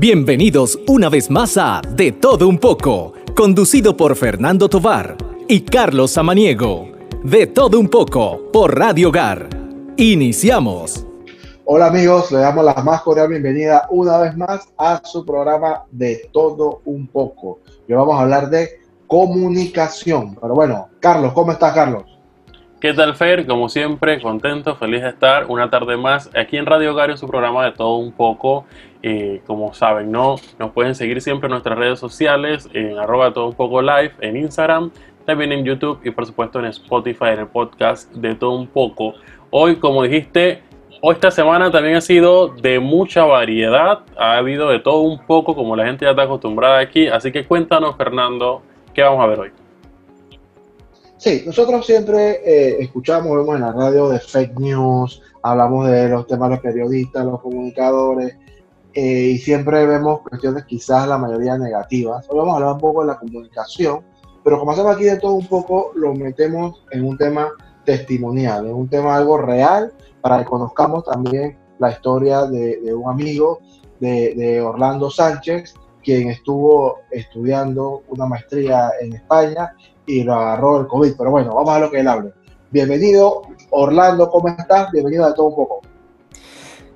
Bienvenidos una vez más a De Todo Un poco, conducido por Fernando Tovar y Carlos Samaniego. De Todo Un poco por Radio Hogar. Iniciamos. Hola amigos, le damos la más cordial bienvenida una vez más a su programa De Todo Un poco. Hoy vamos a hablar de comunicación. Pero bueno, Carlos, ¿cómo estás Carlos? ¿Qué tal, Fer? Como siempre, contento, feliz de estar una tarde más aquí en Radio Hogar en su programa de todo un poco. Eh, como saben, ¿no? Nos pueden seguir siempre en nuestras redes sociales, en arroba todo un poco live, en Instagram, también en YouTube y por supuesto en Spotify, en el podcast de todo un poco. Hoy, como dijiste, hoy esta semana también ha sido de mucha variedad, ha habido de todo un poco, como la gente ya está acostumbrada aquí. Así que cuéntanos, Fernando, ¿qué vamos a ver hoy? Sí, nosotros siempre eh, escuchamos, vemos en la radio de fake news, hablamos de los temas de los periodistas, los comunicadores, eh, y siempre vemos cuestiones quizás la mayoría negativas. Hoy vamos a hablar un poco de la comunicación, pero como hacemos aquí de todo un poco, lo metemos en un tema testimonial, en un tema algo real, para que conozcamos también la historia de, un amigo de, de Orlando Sánchez, quien estuvo estudiando una maestría en España y lo agarró el COVID. Pero bueno, vamos a lo que él hable. Bienvenido, Orlando, ¿cómo estás? Bienvenido a todo un poco.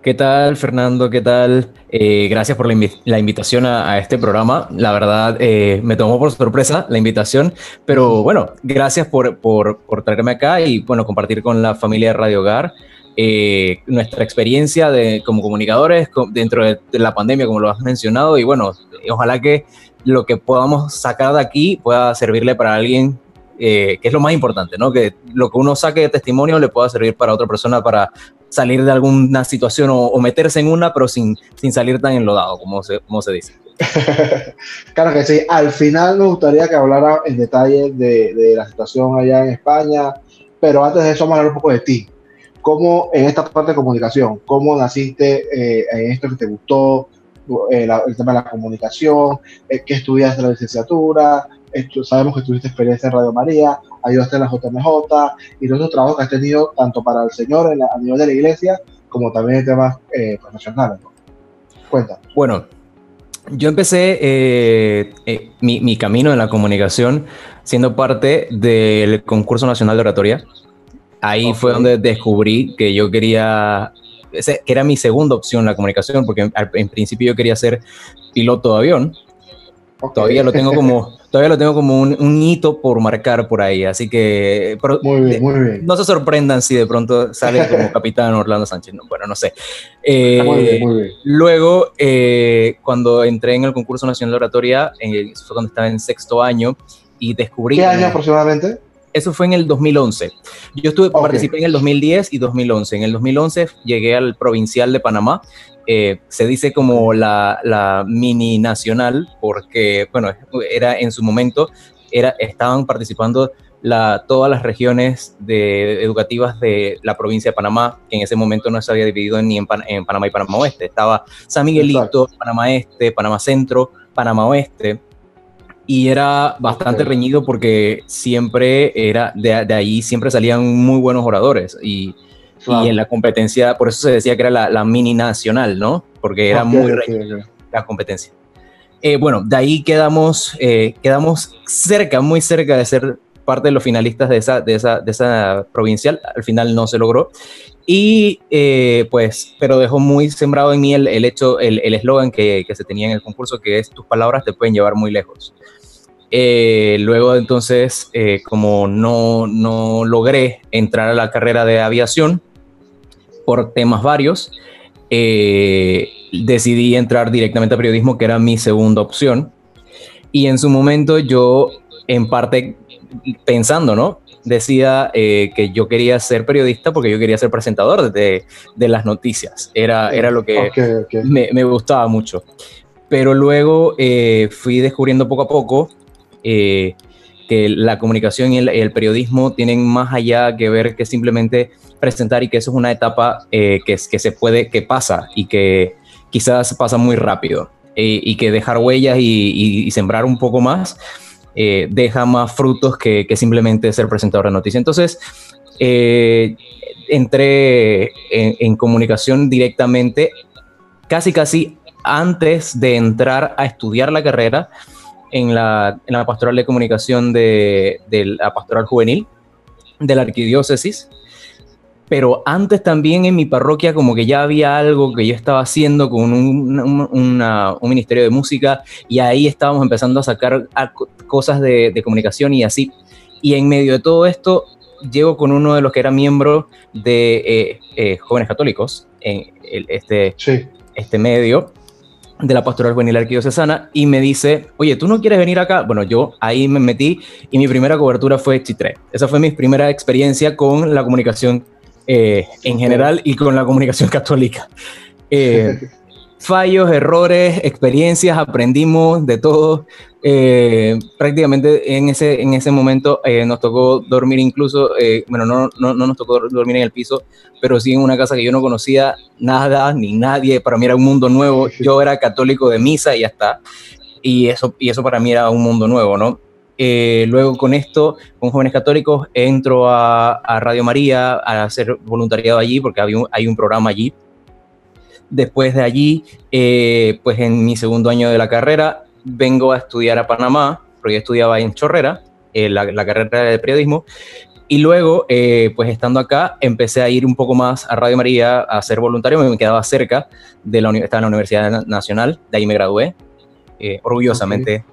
¿Qué tal, Fernando? ¿Qué tal? Eh, gracias por la, invitación a, este programa. La verdad, eh, me tomó por sorpresa la invitación, pero bueno, gracias por, por, traerme acá y bueno, compartir con la familia de Radio Hogar eh, nuestra experiencia de, como comunicadores dentro de, la pandemia, como lo has mencionado, y bueno, ojalá que lo que podamos sacar de aquí pueda servirle para alguien, eh, que es lo más importante, ¿no? Que lo que uno saque de testimonio le pueda servir para otra persona para salir de alguna situación o, meterse en una, pero sin, sin salir tan enlodado, como se, como se dice. claro que sí. Al final me gustaría que hablara en detalle de, de, la situación allá en España, pero antes de eso vamos a hablar un poco de ti. ¿Cómo en esta parte de comunicación, cómo naciste eh, en esto que te gustó, eh, el tema de la comunicación, eh, que estudiaste la licenciatura, sabemos que tuviste experiencia en Radio María, ayudaste en la JMJ y los otros trabajos que has tenido tanto para el Señor a nivel de la iglesia como también en temas eh, profesionales. Cuenta. Bueno, yo empecé mi, mi, camino en la comunicación siendo parte del concurso nacional de oratoria. Ahí fue donde descubrí que yo quería que era mi segunda opción la comunicación, porque en, principio yo quería ser piloto de avión. Todavía lo tengo como, todavía lo tengo como un, hito por marcar por ahí, así que muy bien, muy bien. no se sorprendan si de pronto sale como capitán Orlando Sánchez, bueno, no sé. Eh, muy bien, muy bien. Luego, eh, cuando entré en el concurso nacional de oratoria, fue cuando estaba en sexto año y descubrí... ¿Qué año aproximadamente? Eso fue en el 2011. Yo estuve, participé en el 2010 y 2011. En el 2011 llegué al provincial de Panamá. Eh, se dice como la, mini nacional porque, bueno, era en su momento, era, estaban participando la, todas las regiones de, educativas de la provincia de Panamá, que en ese momento no se había dividido ni en, en Panamá y Panamá Oeste. Estaba San Miguelito, Panamá Este, Panamá Centro, Panamá Oeste y era bastante reñido porque siempre era, de, ahí siempre salían muy buenos oradores y, y, en la competencia, por eso se decía que era la, la mini nacional, ¿no? Porque era muy reñida la competencia. Eh, bueno, de ahí quedamos, eh, quedamos cerca, muy cerca de ser parte de los finalistas de esa, de esa, de esa provincial. Al final no se logró. Y eh, pues, pero dejó muy sembrado en mí el, el hecho, el eslogan que, que, se tenía en el concurso, que es tus palabras te pueden llevar muy lejos. Eh, luego entonces, eh, como no, no, logré entrar a la carrera de aviación por temas varios, eh, decidí entrar directamente a periodismo, que era mi segunda opción. Y en su momento yo, en parte pensando, ¿no? Decía que yo quería ser periodista porque yo quería ser presentador de, de las noticias. Era, era lo que Me, me, gustaba mucho. Pero luego fui descubriendo poco a poco eh, que la comunicación y el, periodismo tienen más allá que ver que simplemente presentar y que eso es una etapa eh, que, que se puede, que pasa y que quizás pasa muy rápido eh, y que dejar huellas y, sembrar un poco más deja más frutos que, simplemente ser presentador de noticias. Entonces, entré en, en comunicación directamente, casi casi antes de entrar a estudiar la carrera en la, en la pastoral de comunicación de, de la pastoral juvenil de la arquidiócesis pero antes también en mi parroquia como que ya había algo que yo estaba haciendo con un, un ministerio de música y ahí estábamos empezando a sacar cosas de, de, comunicación y así. Y en medio de todo esto llego con uno de los que era miembro de eh, eh, Jóvenes Católicos en este, este medio de la Pastoral Juvenil Arquidiocesana y me dice, oye, ¿tú no quieres venir acá? Bueno, yo ahí me metí y mi primera cobertura fue Chitré. Esa fue mi primera experiencia con la comunicación eh, en general y con la comunicación católica. Eh, fallos, errores, experiencias, aprendimos de todo. Eh, prácticamente en ese, en ese momento nos tocó dormir incluso, bueno, no, no, no, nos tocó dormir en el piso, pero sí en una casa que yo no conocía nada ni nadie, para mí era un mundo nuevo, yo era católico de misa y ya está, y eso, y eso para mí era un mundo nuevo, ¿no? Eh, luego con esto, con jóvenes católicos, entro a, Radio María a hacer voluntariado allí porque hay un programa allí. Después de allí, eh, pues en mi segundo año de la carrera, vengo a estudiar a Panamá, porque yo estudiaba en Chorrera, eh, la, carrera de periodismo. Y luego, pues estando acá, empecé a ir un poco más a Radio María a ser voluntario, me quedaba cerca de la, estaba en la Universidad Nacional, de ahí me gradué, orgullosamente.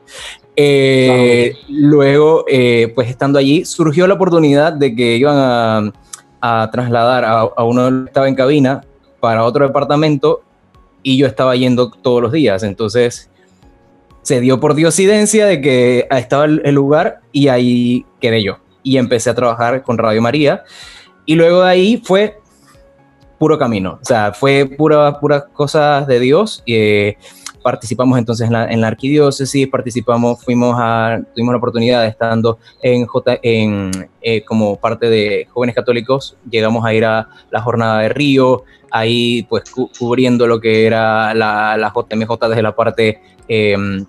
Eh, luego, eh, pues estando allí, surgió la oportunidad de que iban a, trasladar a, uno que estaba en cabina para otro departamento y yo estaba yendo todos los días. Entonces, se dio por diosidencia de que estaba el, lugar y ahí quedé yo. Y empecé a trabajar con Radio María. Y luego de ahí fue puro camino. O sea, fue pura, puras cosas de Dios. Eh, participamos entonces en la, en la, arquidiócesis, participamos, fuimos a, tuvimos la oportunidad de estando en, J, en eh, como parte de jóvenes católicos, llegamos a ir a la jornada de Río, ahí pues cubriendo lo que era la, JMJ desde la parte em,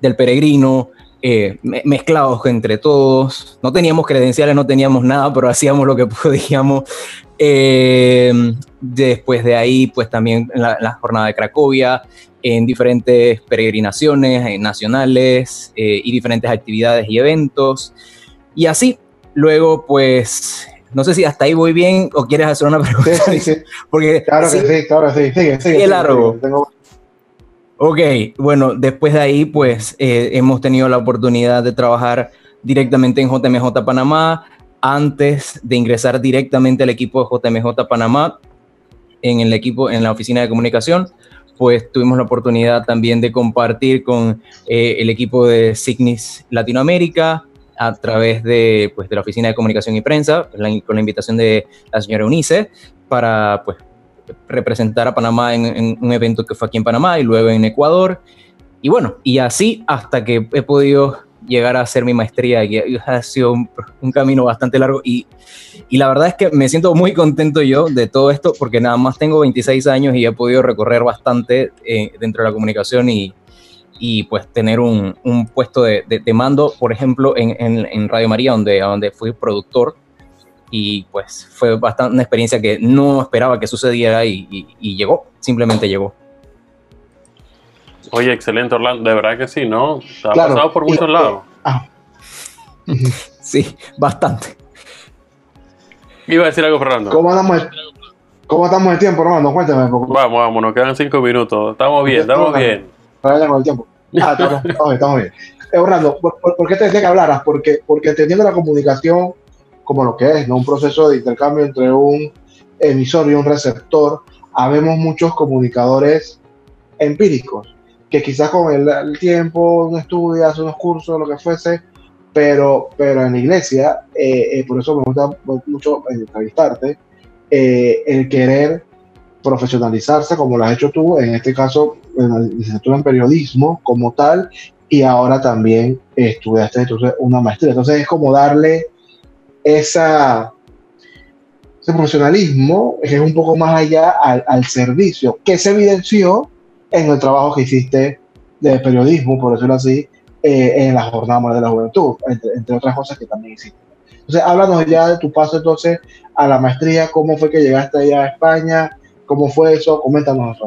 del peregrino, eh, mezclados entre todos, no teníamos credenciales, no teníamos nada, pero hacíamos lo que podíamos. Em, después de ahí, pues también la, la jornada de Cracovia, en diferentes peregrinaciones eh, nacionales eh, y diferentes actividades y eventos. Y así, luego pues, no sé si hasta ahí voy bien o quieres hacer una pregunta. Sí, sí, Porque, claro que sí, claro que sí, sigue, sigue. largo. Ok, bueno, después de ahí pues eh, hemos tenido la oportunidad de trabajar directamente en JMJ Panamá, antes de ingresar directamente al equipo de JMJ Panamá, en el equipo, en la oficina de comunicación, pues tuvimos la oportunidad también de compartir con eh, el equipo de Signis Latinoamérica a través de, pues, de la Oficina de Comunicación y Prensa, con la invitación de la señora Unice, para pues, representar a Panamá en, un evento que fue aquí en Panamá y luego en Ecuador. Y bueno, y así hasta que he podido llegar a hacer mi maestría, que ha sido un, camino bastante largo y, y, la verdad es que me siento muy contento yo de todo esto porque nada más tengo 26 años y he podido recorrer bastante eh, dentro de la comunicación y, y pues tener un, un puesto de, de, mando, por ejemplo, en, en, Radio María, donde, donde fui productor y pues fue bastante una experiencia que no esperaba que sucediera y, y llegó, simplemente llegó. Oye, excelente, Orlando. De verdad que sí, ¿no? Se ha pasado por muchos lados. Ah. Sí, bastante. Iba a decir algo, Fernando. ¿Cómo andamos, cómo estamos el tiempo, Orlando? Cuéntame. Vamos, vamos, nos quedan cinco minutos. Estamos bien, estamos bien. Con el tiempo. Ah, estamos, bien, estamos bien. Eh, Orlando, ¿por, qué te decía que hablaras? Porque, porque entendiendo la comunicación como lo que es, ¿no? Un proceso de intercambio entre un emisor y un receptor, habemos muchos comunicadores empíricos que quizás con el, tiempo uno estudia, hace unos cursos, lo que fuese, pero, pero en la iglesia, eh, eh, por eso me gusta mucho entrevistarte, eh, el querer profesionalizarse como lo has hecho tú, en este caso en la licenciatura en periodismo como tal, y ahora también estudiaste una maestría. Entonces es como darle esa, ese profesionalismo que es un poco más allá al, al servicio, que se evidenció en el trabajo que hiciste de periodismo, por decirlo así, eh, en la Jornada de la Juventud, entre, otras cosas que también hiciste. Entonces, háblanos ya de tu paso entonces a la maestría, cómo fue que llegaste allá a España, cómo fue eso, coméntanos,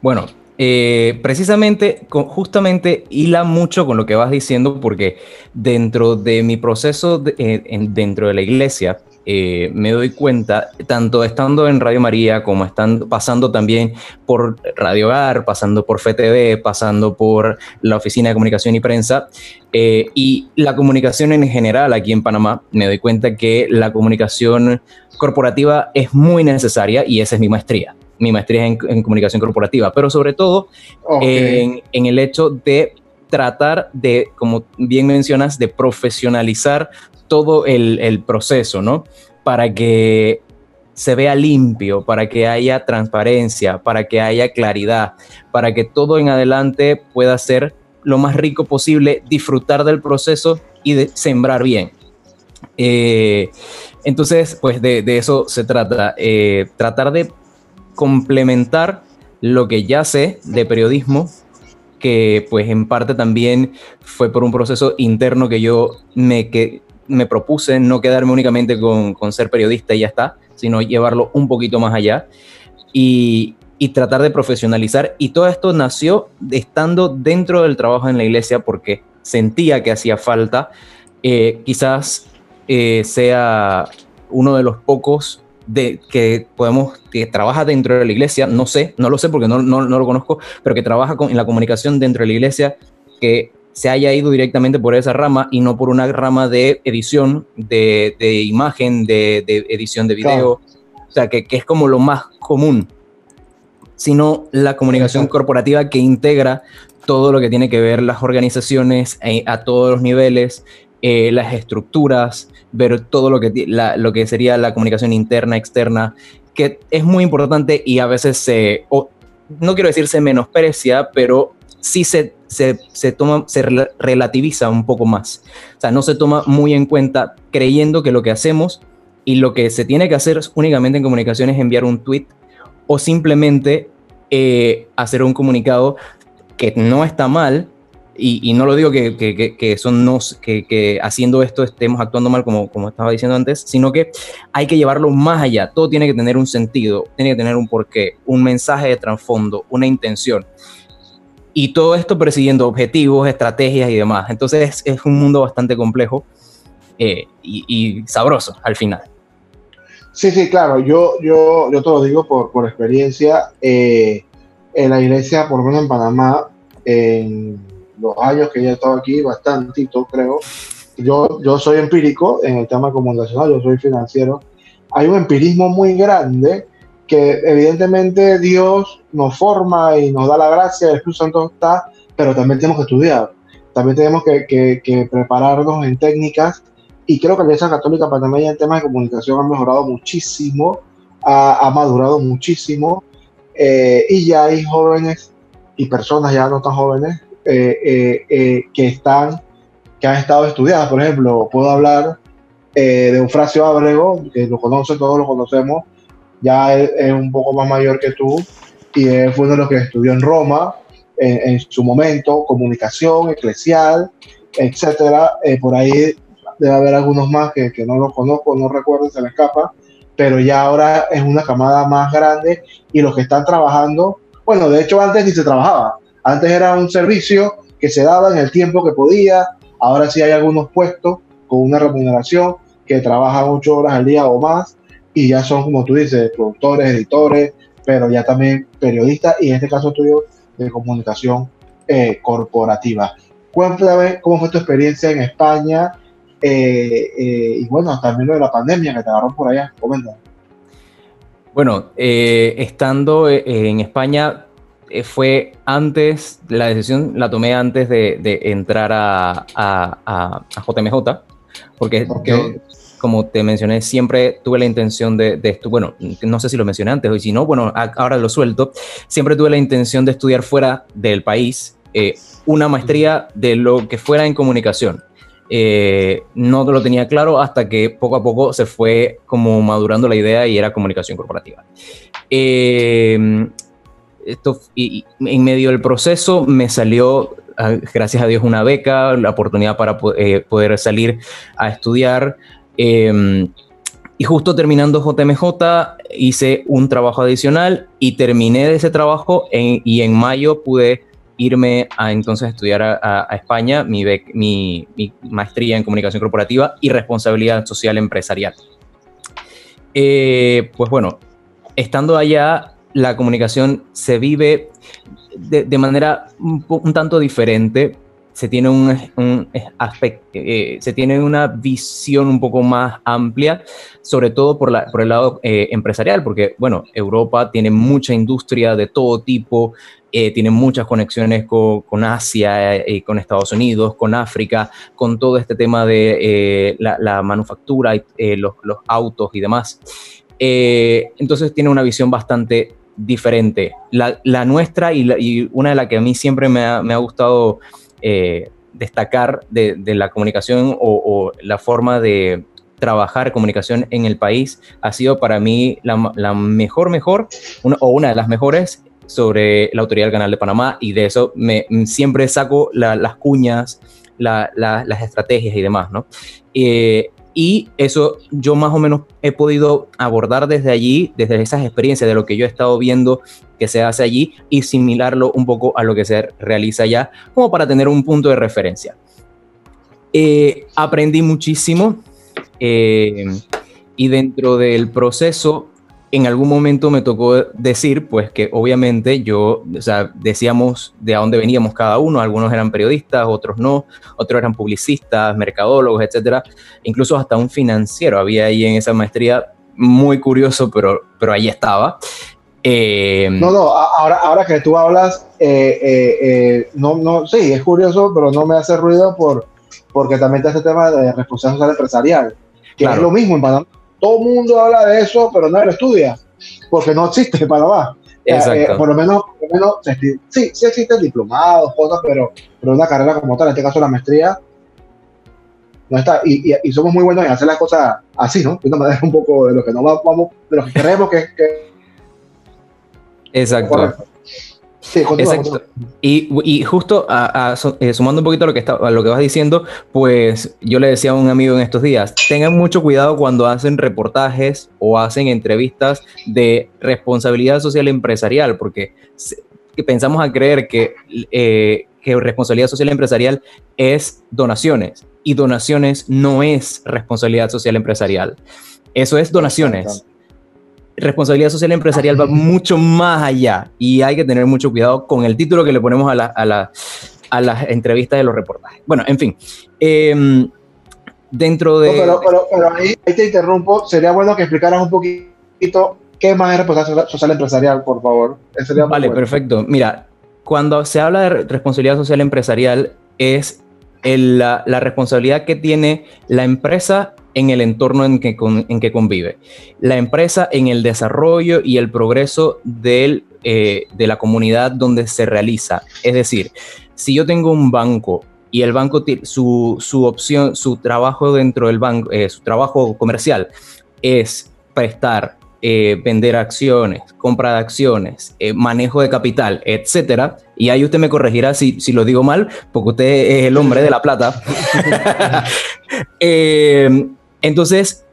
Bueno, eh, precisamente, justamente hila mucho con lo que vas diciendo, porque dentro de mi proceso eh, dentro de la iglesia, eh, me doy cuenta, tanto estando en Radio María como estando, pasando también por Radio Hogar, pasando por FTV, pasando por la Oficina de Comunicación y Prensa, y la comunicación en general aquí en Panamá, me doy cuenta que la comunicación corporativa es muy necesaria y esa es mi maestría mi maestría en, en comunicación corporativa, pero sobre todo en, en el hecho de tratar de, como bien mencionas, de profesionalizar todo el, el, proceso, ¿no? Para que se vea limpio, para que haya transparencia, para que haya claridad, para que todo en adelante pueda ser lo más rico posible, disfrutar del proceso y de sembrar bien. Eh, entonces, pues de, de, eso se trata, eh, tratar de complementar lo que ya sé de periodismo, que pues en parte también fue por un proceso interno que yo me, que, me propuse no quedarme únicamente con, ser periodista y ya está, sino llevarlo un poquito más allá y, y tratar de profesionalizar. Y todo esto nació estando dentro del trabajo en la iglesia porque sentía que hacía falta. Eh, quizás eh, sea uno de los pocos de que podemos, que trabaja dentro de la iglesia, no sé, no lo sé porque no, no, no lo conozco, pero que trabaja con, en la comunicación dentro de la iglesia, que se haya ido directamente por esa rama y no por una rama de edición, de, de imagen, de, de, edición de video, o sea, que, que, es como lo más común, sino la comunicación corporativa que integra todo lo que tiene que ver las organizaciones eh, a todos los niveles, eh, las estructuras, ver todo lo que, lo que sería la comunicación interna, externa, que es muy importante y a veces se, no quiero decir se menosprecia, pero sí se, se, se, toma, se relativiza un poco más. O sea, no se toma muy en cuenta creyendo que lo que hacemos y lo que se tiene que hacer únicamente en comunicación es enviar un tweet o simplemente eh, hacer un comunicado que no está mal, y, no lo digo que, que, que son nos, que, haciendo esto estemos actuando mal como, como estaba diciendo antes, sino que hay que llevarlo más allá. Todo tiene que tener un sentido, tiene que tener un porqué, un mensaje de trasfondo, una intención. Y todo esto persiguiendo objetivos, estrategias y demás. Entonces es, un mundo bastante complejo eh, y, sabroso al final. Sí, sí, claro. Yo, yo, yo te lo digo por, por experiencia. Eh, en la iglesia, por lo menos en Panamá, en los años que ya he estado aquí, bastantito creo. Yo, yo soy empírico en el tema comunicacional, yo soy financiero. Hay un empirismo muy grande que evidentemente Dios nos forma y nos da la gracia, el Espíritu Santo está, pero también tenemos que estudiar, también tenemos que, que, prepararnos en técnicas y creo que la Iglesia Católica Panameña en temas de comunicación ha mejorado muchísimo, ha, ha madurado muchísimo eh, y ya hay jóvenes y personas ya no tan jóvenes eh, eh, eh, que están, que han estado estudiadas. Por ejemplo, puedo hablar de Eufrasio Ábrego, que lo conoce, todos lo conocemos, ya es, un poco más mayor que tú, y fue uno de los que estudió en Roma en, su momento, comunicación, eclesial, etcétera. por ahí debe haber algunos más que, que no los conozco, no recuerdo, se me escapa, pero ya ahora es una camada más grande y los que están trabajando, bueno, de hecho antes ni se trabajaba, antes era un servicio que se daba en el tiempo que podía, ahora sí hay algunos puestos con una remuneración que trabajan ocho horas al día o más y ya son, como tú dices, productores, editores, pero ya también periodistas y en este caso tuyo de comunicación eh, corporativa. Cuéntame cómo fue tu experiencia en España eh, eh, y bueno, también lo de la pandemia que te agarró por allá. Comenta. Bueno, estando en España fue antes, la decisión la tomé antes de, entrar a, a, JMJ, porque como te mencioné, siempre tuve la intención de, esto, bueno, no sé si lo mencioné antes, o si no, bueno, ahora lo suelto, siempre tuve la intención de estudiar fuera del país eh, una maestría de lo que fuera en comunicación. Eh, no lo tenía claro hasta que poco a poco se fue como madurando la idea y era comunicación corporativa. Eh, esto, y, en medio del proceso me salió, ah, gracias a Dios, una beca, la oportunidad para eh, poder salir a estudiar. Em, y justo terminando JMJ hice un trabajo adicional y terminé ese trabajo y en mayo pude irme a entonces estudiar a, España mi, mi, maestría en comunicación corporativa y responsabilidad social empresarial. Eh, pues bueno, estando allá, la comunicación se vive de, manera un, tanto diferente. Se tiene un, eh, se tiene una visión un poco más amplia, sobre todo por, la, por el lado eh, empresarial, porque, bueno, Europa tiene mucha industria de todo tipo, eh, tiene muchas conexiones con, Asia, con Estados Unidos, con África, con todo este tema de la, manufactura, los, los, autos y demás. entonces tiene una visión bastante diferente. La, nuestra y, una de las que a mí siempre me ha, gustado eh, destacar de, la comunicación o, la forma de trabajar comunicación en el país ha sido para mí la, mejor, mejor, o una de las mejores sobre la Autoridad del Canal de Panamá y de eso me, siempre saco las cuñas, las estrategias y demás, ¿no? Eh, y eso yo más o menos he podido abordar desde allí, desde esas experiencias de lo que yo he estado viendo que se hace allí y similarlo un poco a lo que se realiza allá, como para tener un punto de referencia. Eh, aprendí muchísimo eh, y dentro del proceso en algún momento me tocó decir, pues que obviamente yo, o sea, decíamos de a dónde veníamos cada uno, algunos eran periodistas, otros no, otros eran publicistas, mercadólogos, etcétera, incluso hasta un financiero había ahí en esa maestría, muy curioso, pero, pero ahí estaba. Eh, no, no, ahora, ahora que tú hablas, eh, eh, no, no, sí, es curioso, pero no me hace ruido por, porque también está ese tema de responsabilidad social empresarial, que es lo mismo en Panamá todo el mundo habla de eso, pero nadie lo estudia, porque no existe en Panamá. Eh, Exacto. por lo menos, por lo menos sí, sí existen diplomados, cosas, pero, pero una carrera como tal, en este caso la maestría, no está. Y, y, somos muy buenos en hacer las cosas así, ¿no? De una manera un poco de lo que no vamos, de lo que queremos que. que Exacto. Sí, Exacto. Y, justo eh, sumando un poquito a lo, que está, a lo que vas diciendo, pues yo le decía a un amigo en estos días, tengan mucho cuidado cuando hacen reportajes o hacen entrevistas de responsabilidad social empresarial, porque pensamos a creer que, eh, que responsabilidad social empresarial es donaciones y donaciones no es responsabilidad social empresarial. Eso es donaciones responsabilidad social empresarial va mucho más allá y hay que tener mucho cuidado con el título que le ponemos a, la, a, a las entrevistas de los reportajes. Bueno, en fin. Em, dentro de... pero, pero, ahí, te interrumpo. Sería bueno que explicaras un poquito qué más es responsabilidad social empresarial, por favor. vale, perfecto. Mira, cuando se habla de responsabilidad social empresarial es la, la, responsabilidad que tiene la empresa en el entorno en que, en que convive. La empresa en el desarrollo y el progreso del, eh, de la comunidad donde se realiza. Es decir, si yo tengo un banco y el banco, su, su opción, su trabajo dentro del banco, eh, su trabajo comercial es prestar eh, vender acciones, compra de acciones, manejo de capital, etcétera. Y ahí usted me corregirá si, si, lo digo mal, porque usted es el hombre de la plata. Entonces,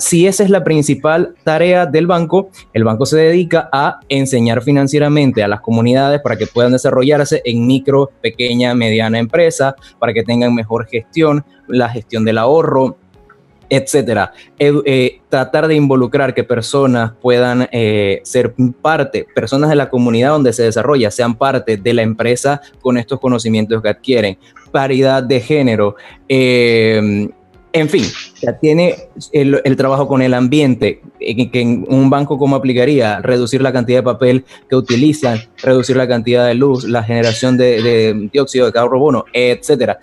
si esa es la principal tarea del banco, el banco se dedica a enseñar financieramente a las comunidades para que puedan desarrollarse en micro, pequeña, mediana empresa, para que tengan mejor gestión, la gestión del ahorro, etcétera. Eh, tratar de involucrar que personas puedan eh, ser parte, personas de la comunidad donde se desarrolla, sean parte de la empresa con estos conocimientos que adquieren. Paridad de género. En fin, ya tiene el, trabajo con el ambiente, que en un banco como aplicaría, reducir la cantidad de papel que utilizan, reducir la cantidad de luz, la generación de, dióxido de carbono, etcétera.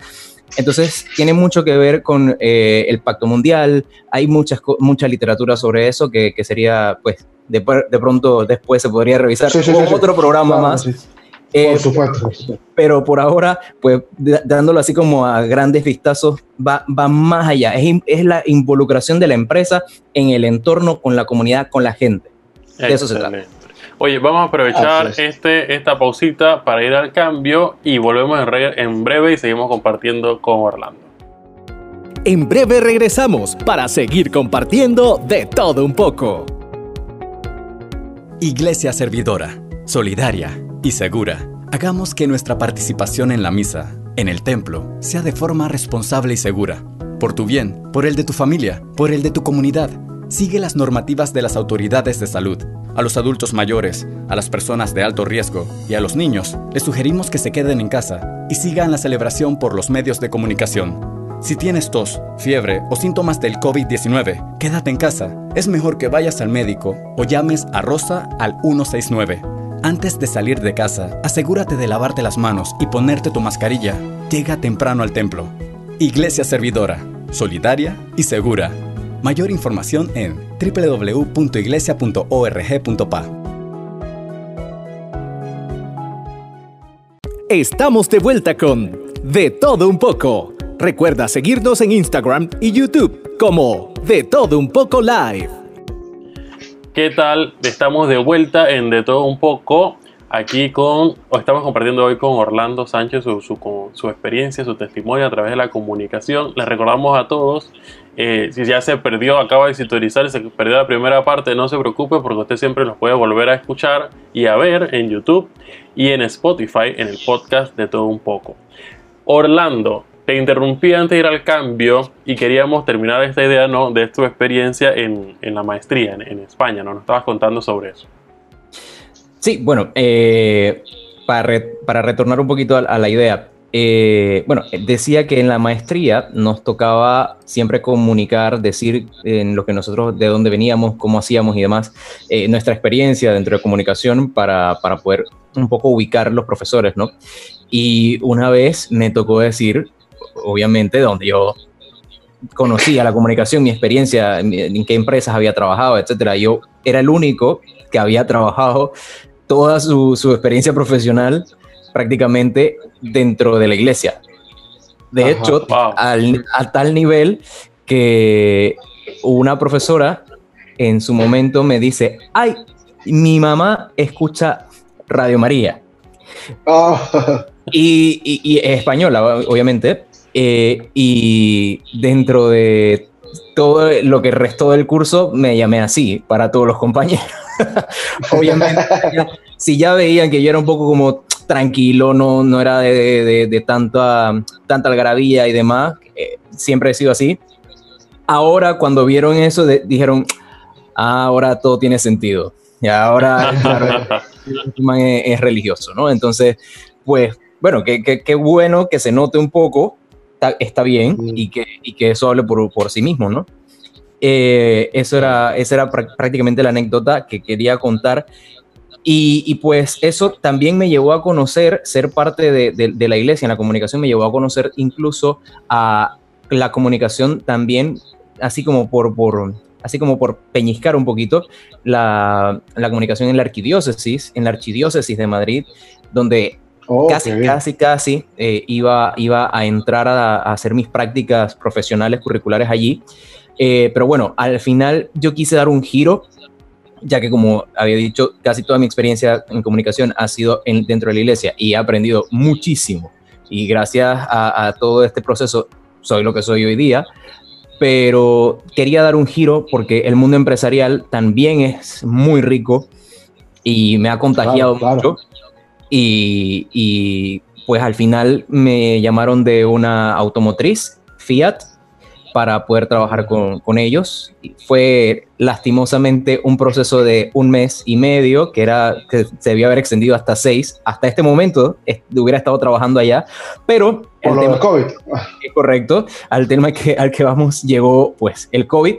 Entonces, tiene mucho que ver con eh, el Pacto Mundial, hay muchas, mucha literatura sobre eso que, sería, pues, de, pronto después se podría revisar otro programa más. Eh, por supuesto. Pero por ahora, pues dándolo así como a grandes vistazos, va, va más allá. Es, es, la involucración de la empresa en el entorno, con la comunidad, con la gente. De eso se trata. Oye, vamos a aprovechar este, esta pausita para ir al cambio y volvemos en, en breve y seguimos compartiendo con Orlando. En breve regresamos para seguir compartiendo de todo un poco. Iglesia servidora, solidaria y segura. Hagamos que nuestra participación en la misa, en el templo, sea de forma responsable y segura. Por tu bien, por el de tu familia, por el de tu comunidad. Sigue las normativas de las autoridades de salud. A los adultos mayores, a las personas de alto riesgo y a los niños, les sugerimos que se queden en casa y sigan la celebración por los medios de comunicación. Si tienes tos, fiebre o síntomas del COVID-19, quédate en casa. Es mejor que vayas al médico o llames a Rosa al 169. Antes de salir de casa, asegúrate de lavarte las manos y ponerte tu mascarilla. Llega temprano al templo. Iglesia Servidora, solidaria y segura. Mayor información en www.iglesia.org.pa. Estamos de vuelta con De todo un poco Recuerda seguirnos en Instagram y YouTube como De Todo Un Poco Live. ¿Qué tal? Estamos de vuelta en De Todo Un Poco. Aquí con, o estamos compartiendo hoy con Orlando Sánchez su, experiencia, su testimonio a través de la comunicación. Les recordamos a todos, eh, si ya se perdió, acaba de sintonizar, se perdió la primera parte, no se preocupe porque usted siempre nos puede volver a escuchar y a ver en YouTube y en Spotify en el podcast de todo un poco. Orlando, te interrumpí antes de ir al cambio y queríamos terminar esta idea ¿no? de tu experiencia en, en la maestría en, España, ¿no? Nos estabas contando sobre eso. Sí, bueno, eh, para, para, retornar un poquito a, la idea, eh, bueno, decía que en la maestría nos tocaba siempre comunicar, decir en lo que nosotros, de dónde veníamos, cómo hacíamos y demás, eh, nuestra experiencia dentro de comunicación para, para, poder un poco ubicar los profesores, ¿no? Y una vez me tocó decir obviamente, donde yo conocía la comunicación, mi experiencia, en qué empresas había trabajado, etcétera. Yo era el único que había trabajado toda su, experiencia profesional prácticamente dentro de la iglesia. De hecho, a tal nivel que una profesora en su momento me dice, ay, mi mamá escucha Radio María. Ah. Y, y, es española, obviamente, eh, y dentro de todo lo que restó del curso me llamé así para todos los compañeros. Obviamente, si ya veían que yo era un poco como tranquilo, no, no era de, de, tanta, tanta algarabía y demás, eh, siempre he sido así. Ahora cuando vieron eso dijeron, ah, ahora todo tiene sentido. Y ahora es, es, religioso, ¿no? Entonces, pues, bueno, qué bueno que se note un poco está, bien y, que, y que eso hable por, por sí mismo, ¿no? Eh, eso era, esa era prácticamente la anécdota que quería contar. Y, y, pues eso también me llevó a conocer, ser parte de, de, la iglesia en la comunicación, me llevó a conocer incluso a la comunicación también, así como por, por, así como por peñiscar un poquito, la, la comunicación en la arquidiócesis, en la archidiócesis de Madrid, donde Oh, casi, casi, casi eh, iba, iba a entrar a, hacer mis prácticas profesionales curriculares allí. Eh, pero bueno, al final yo quise dar un giro, ya que como había dicho, casi toda mi experiencia en comunicación ha sido en, dentro de la iglesia y he aprendido muchísimo. Y gracias a, a todo este proceso soy lo que soy hoy día pero quería dar un giro porque el mundo empresarial también es muy rico y me ha contagiado mucho. Y, pues al final me llamaron de una automotriz, Fiat, para poder trabajar con, ellos. Fue lastimosamente un proceso de un mes y medio, que, era, que se debía haber extendido hasta seis. Hasta este momento hubiera estado trabajando allá, pero... Por lo del COVID. Es correcto. Al tema que, al que vamos llegó pues el COVID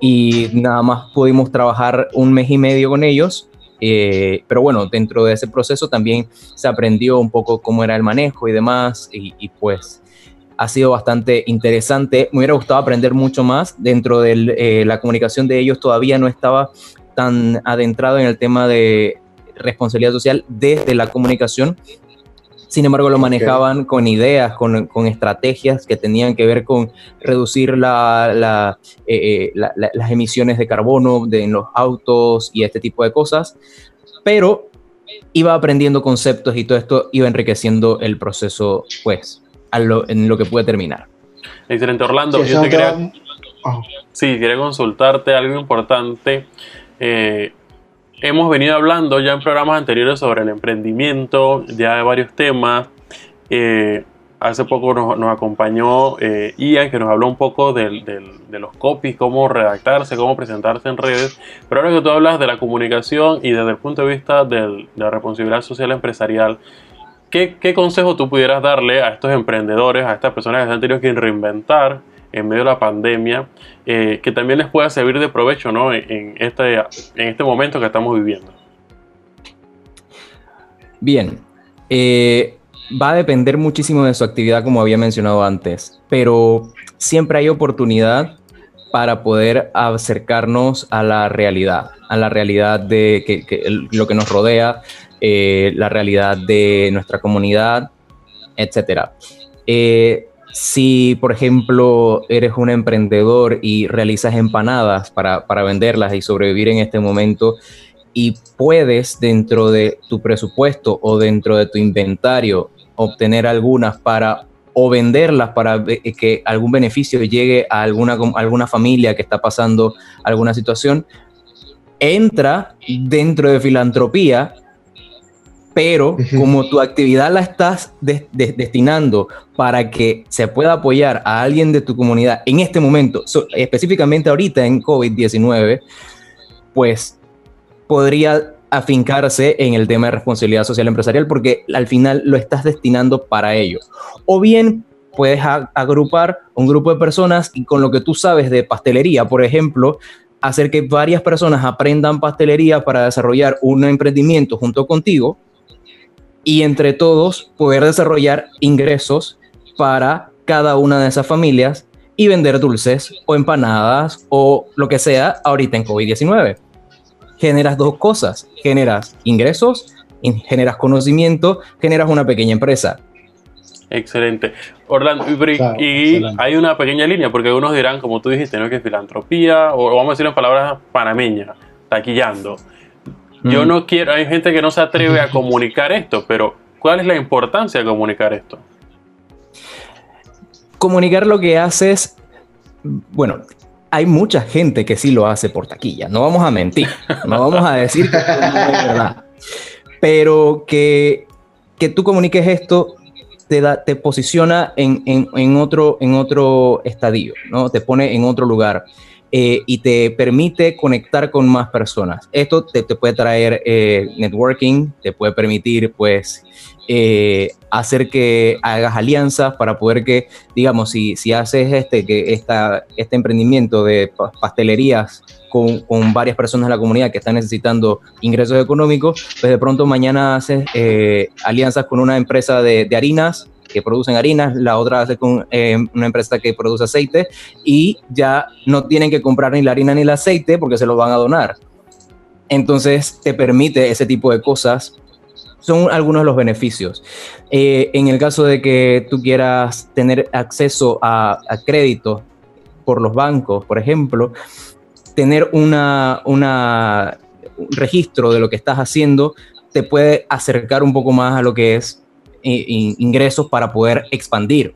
y nada más pudimos trabajar un mes y medio con ellos eh, pero bueno, dentro de ese proceso también se aprendió un poco cómo era el manejo y demás, y, pues ha sido bastante interesante. Me hubiera gustado aprender mucho más. Dentro de eh, la comunicación de ellos todavía no estaba tan adentrado en el tema de responsabilidad social desde la comunicación, sin embargo, lo manejaban con ideas, con, con, estrategias que tenían que ver con reducir la, la, eh, eh, las emisiones de carbono de, en los autos y este tipo de cosas. Pero iba aprendiendo conceptos y todo esto iba enriqueciendo el proceso, pues, a lo, en lo que puede terminar. Excelente, Orlando. yo te quería, sí, quería consultarte algo importante. Eh, hemos venido hablando ya en programas anteriores sobre el emprendimiento, ya de varios temas. Eh, hace poco nos, acompañó eh, Ian, que nos habló un poco de los copies, cómo redactarse, cómo presentarse en redes. Pero ahora que tú hablas de la comunicación y desde el punto de vista de la responsabilidad social empresarial, ¿qué, consejo tú pudieras darle a estos emprendedores, a estas personas que se han tenido que reinventar en medio de la pandemia, eh, que también les pueda servir de provecho ¿no? en, este, en este momento que estamos viviendo? Bien. Eh, va a depender muchísimo de su actividad, como había mencionado antes, pero siempre hay oportunidad para poder acercarnos a la realidad, a la realidad de que, lo que nos rodea, eh, la realidad de nuestra comunidad, etc. si, por ejemplo, eres un emprendedor y realizas empanadas para, para venderlas y sobrevivir en este momento, y puedes dentro de tu presupuesto o dentro de tu inventario obtener algunas para o venderlas para que algún beneficio llegue a alguna, alguna familia que está pasando alguna situación, entra dentro de filantropía, pero como tu actividad la estás destinando para que se pueda apoyar a alguien de tu comunidad en este momento, específicamente ahorita en COVID-19, pues podría afincarse en el tema de responsabilidad social empresarial porque al final lo estás destinando para ello. O bien puedes agrupar un grupo de personas y con lo que tú sabes de pastelería, por ejemplo, hacer que varias personas aprendan pastelería para desarrollar un emprendimiento junto contigo y entre todos poder desarrollar ingresos para cada una de esas familias y vender dulces o empanadas o lo que sea ahorita en COVID-19 generas dos cosas. Generas ingresos, generas conocimiento, generas una pequeña empresa. Excelente. Orlando, y, hay una pequeña línea, porque algunos dirán, como tú dijiste, ¿no? que es filantropía, o vamos a decir en palabras panameñas, taquillando. Yo no quiero, hay gente que no se atreve a comunicar esto, pero ¿cuál es la importancia de comunicar esto? Comunicar lo que haces, bueno, hay mucha gente que sí lo hace por taquilla, no vamos a mentir, no vamos a decir que es verdad, pero que, que tú comuniques esto te, da, te posiciona en, en, otro, en otro estadio, ¿no? te pone en otro lugar. Eh, y te permite conectar con más personas. Esto te, te puede traer eh, networking, te puede permitir pues eh, hacer que hagas alianzas para poder que, digamos, si, si haces este, que esta, este emprendimiento de pastelerías con, con, varias personas de la comunidad que están necesitando ingresos económicos, pues de pronto mañana haces alianzas con una empresa de, harinas que producen harinas, la otra hace con eh, una empresa que produce aceite y ya no tienen que comprar ni la harina ni el aceite porque se los van a donar. Entonces te permite ese tipo de cosas son algunos de los beneficios. Eh, en el caso de que tú quieras tener acceso a, crédito por los bancos, por ejemplo, tener una, una, un registro de lo que estás haciendo te puede acercar un poco más a lo que es ingresos para poder expandir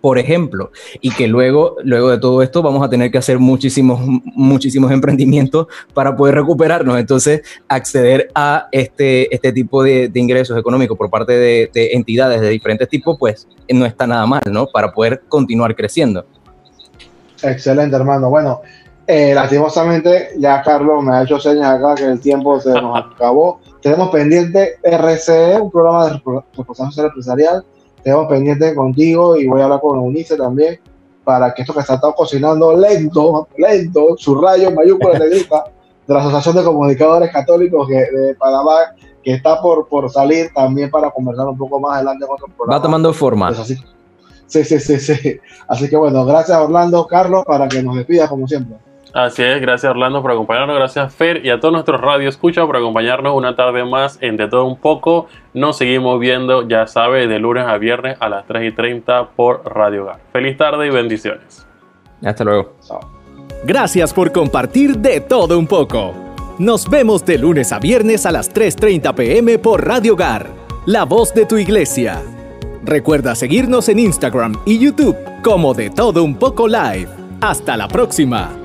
por ejemplo, y que luego, luego de todo esto vamos a tener que hacer muchísimos, muchísimos emprendimientos para poder recuperarnos. Entonces, acceder a este, este tipo de, ingresos económicos por parte de, entidades de diferentes tipos, pues no está nada mal, ¿no? Para poder continuar creciendo. Excelente, hermano. Bueno, eh, lastimosamente ya Carlos me ha hecho señas acá que el tiempo se nos acabó. Tenemos pendiente RCE, un programa de responsabilidad social empresarial tengo pendiente contigo y voy a hablar con Eunice también para que esto que se ha estado cocinando lento, lento, su rayo mayúscula negrita de la Asociación de Comunicadores Católicos de Panamá, que está por, por salir también para conversar un poco más adelante con otro programa. Va tomando forma. Pues así, sí, sí, sí, sí. Así que bueno, gracias Orlando, Carlos, para que nos despidas como siempre. Así es, gracias Orlando por acompañarnos, gracias Fer y a todos nuestros radio escucha por acompañarnos una tarde más en De Todo Un Poco. Nos seguimos viendo, ya sabe, de lunes a viernes a las 3 y 30 por Radio Hogar. Feliz tarde y bendiciones. Hasta luego. Gracias por compartir De Todo Un Poco. Nos vemos de lunes a viernes a las 3.30 pm por Radio Hogar, la voz de tu iglesia. Recuerda seguirnos en Instagram y YouTube como de todo un poco live. Hasta la próxima.